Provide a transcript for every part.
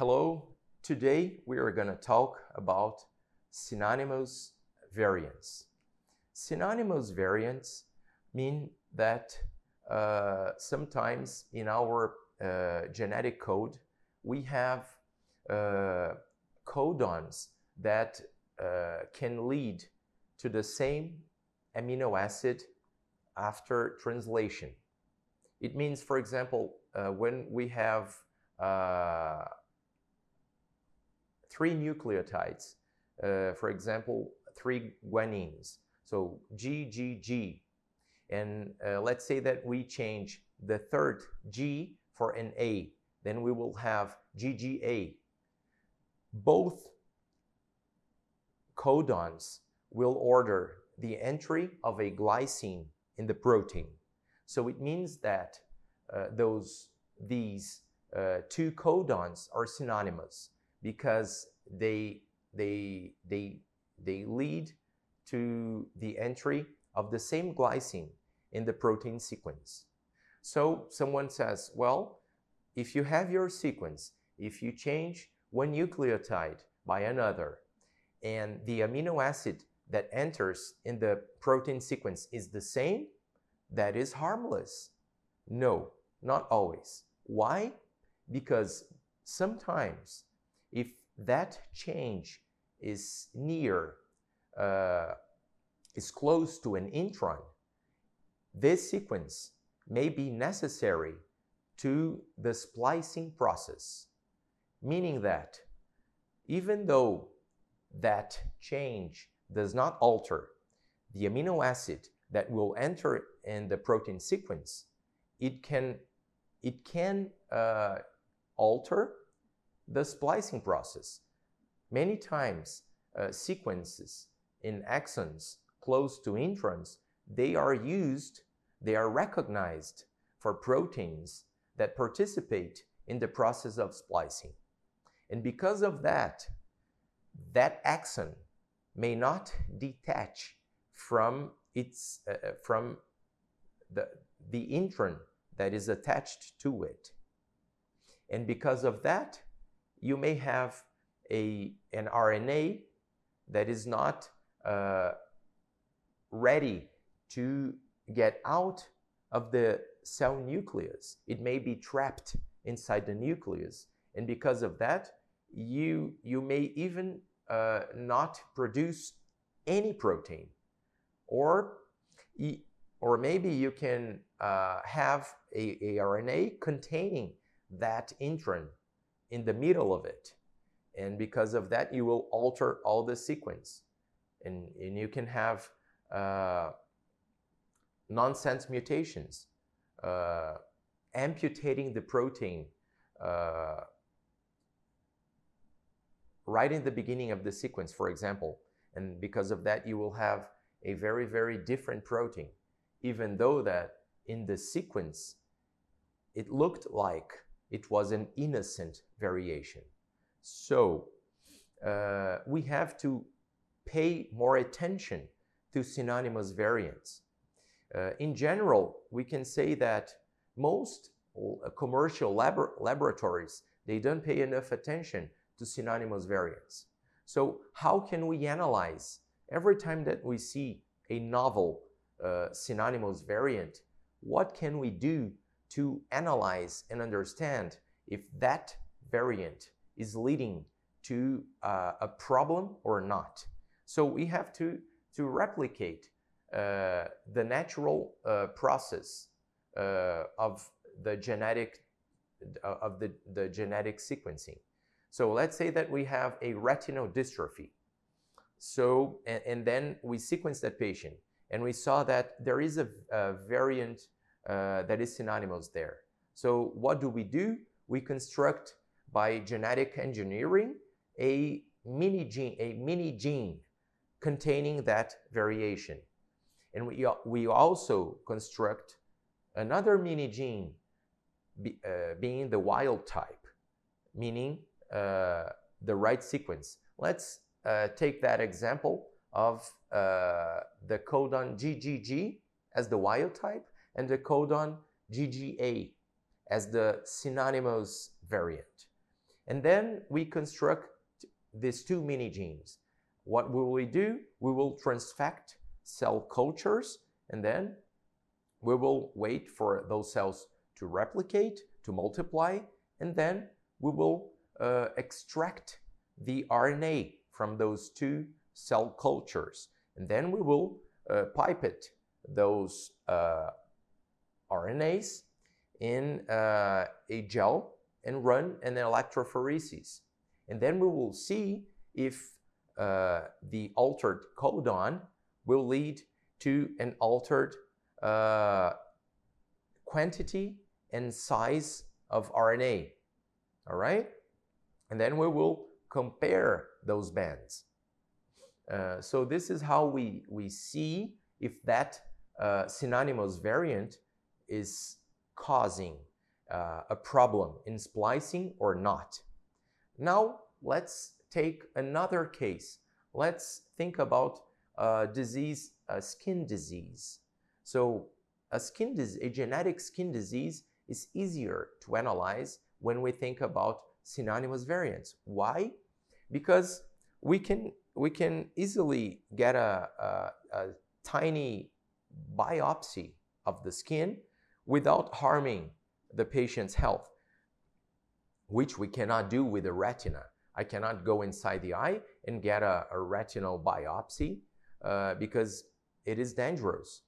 Hello, today we are going to talk about synonymous variants. Synonymous variants mean that uh, sometimes in our uh, genetic code we have uh, codons that uh, can lead to the same amino acid after translation. It means, for example, uh, when we have uh, three nucleotides, uh, for example, three guanines, so GGG, and uh, let's say that we change the third G for an A, then we will have GGA. Both codons will order the entry of a glycine in the protein. So it means that uh, those these uh, two codons are synonymous because they they they they lead to the entry of the same glycine in the protein sequence. So someone says, well, if you have your sequence, if you change one nucleotide by another, and the amino acid that enters in the protein sequence is the same, that is harmless. No, not always. Why? Because sometimes if that change is near, uh, is close to an intron, this sequence may be necessary to the splicing process, meaning that even though that change does not alter the amino acid that will enter in the protein sequence, it can, it can uh, alter the splicing process. Many times, uh, sequences in exons close to introns, they are used, they are recognized for proteins that participate in the process of splicing. And because of that, that exon may not detach from its uh, uh, from the the intron that is attached to it. And because of that, you may have a an RNA that is not uh, ready to get out of the cell nucleus. It may be trapped inside the nucleus. And because of that, you, you may even uh, not produce any protein. Or, or maybe you can uh, have a, a RNA containing that intron in the middle of it. And because of that, you will alter all the sequence. And, and you can have uh, nonsense mutations, uh, amputating the protein uh, right in the beginning of the sequence, for example. And because of that, you will have a very, very different protein, even though that in the sequence, it looked like it was an innocent variation. So uh, we have to pay more attention to synonymous variants. Uh, in general, we can say that most uh, commercial lab laboratories, they don't pay enough attention to synonymous variants. So how can we analyze every time that we see a novel uh, synonymous variant, what can we do to analyze and understand if that variant is leading to uh, a problem or not? So we have to, to replicate uh, the natural uh, process uh, of the genetic uh, of the, the genetic sequencing. So let's say that we have a retinal dystrophy. So, and, and then we sequence that patient and we saw that there is a, a variant uh, that is synonymous there. So what do we do? We construct by genetic engineering a mini gene, a mini gene containing that variation. And we, we also construct another mini gene be, uh, being the wild type, meaning uh, the right sequence. Let's uh, take that example of uh, the codon GGG as the wild type and the codon GGA as the synonymous variant. And then we construct these two mini genes. What will we do? We will transfect cell cultures and then we will wait for those cells to replicate, to multiply, and then we will uh, extract the RNA from those two cell cultures. And then we will uh, pipette those uh, RNAs in uh, a gel and run an electrophoresis. And then we will see if uh, the altered codon will lead to an altered uh, quantity and size of RNA. All right? And then we will compare those bands. Uh, so this is how we, we see if that uh, synonymous variant is causing uh, a problem in splicing or not. Now let's take another case. Let's think about a disease, skin disease. So a skin disease, a genetic skin disease is easier to analyze when we think about synonymous variants. Why? Because we can we can easily get a, a, a tiny biopsy of the skin without harming the patient's health, which we cannot do with the retina. I cannot go inside the eye and get a, a retinal biopsy uh, because it is dangerous.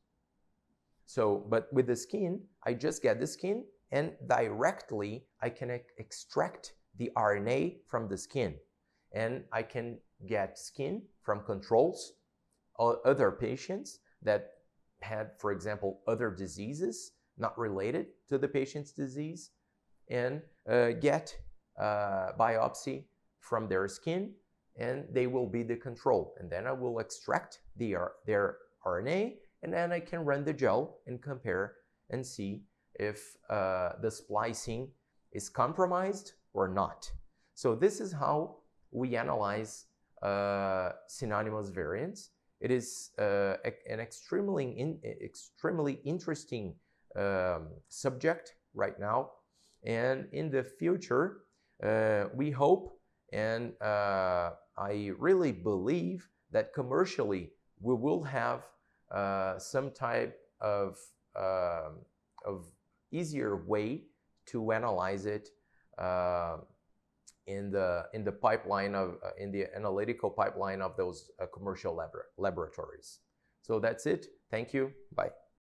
So, but with the skin, I just get the skin and directly I can e extract the RNA from the skin. And I can get skin from controls, other patients that had, for example, other diseases not related to the patient's disease, and uh, get uh, biopsy from their skin, and they will be the control. And then I will extract the, their RNA, and then I can run the gel and compare and see if uh, the splicing is compromised or not. So this is how we analyze uh, synonymous variants. It is uh, an extremely, in, extremely interesting um, subject right now. And in the future, uh, we hope and uh, I really believe that commercially we will have uh, some type of, um, of easier way to analyze it uh, in the in the pipeline of uh, in the analytical pipeline of those uh, commercial labor laboratories. So that's it. Thank you. Bye.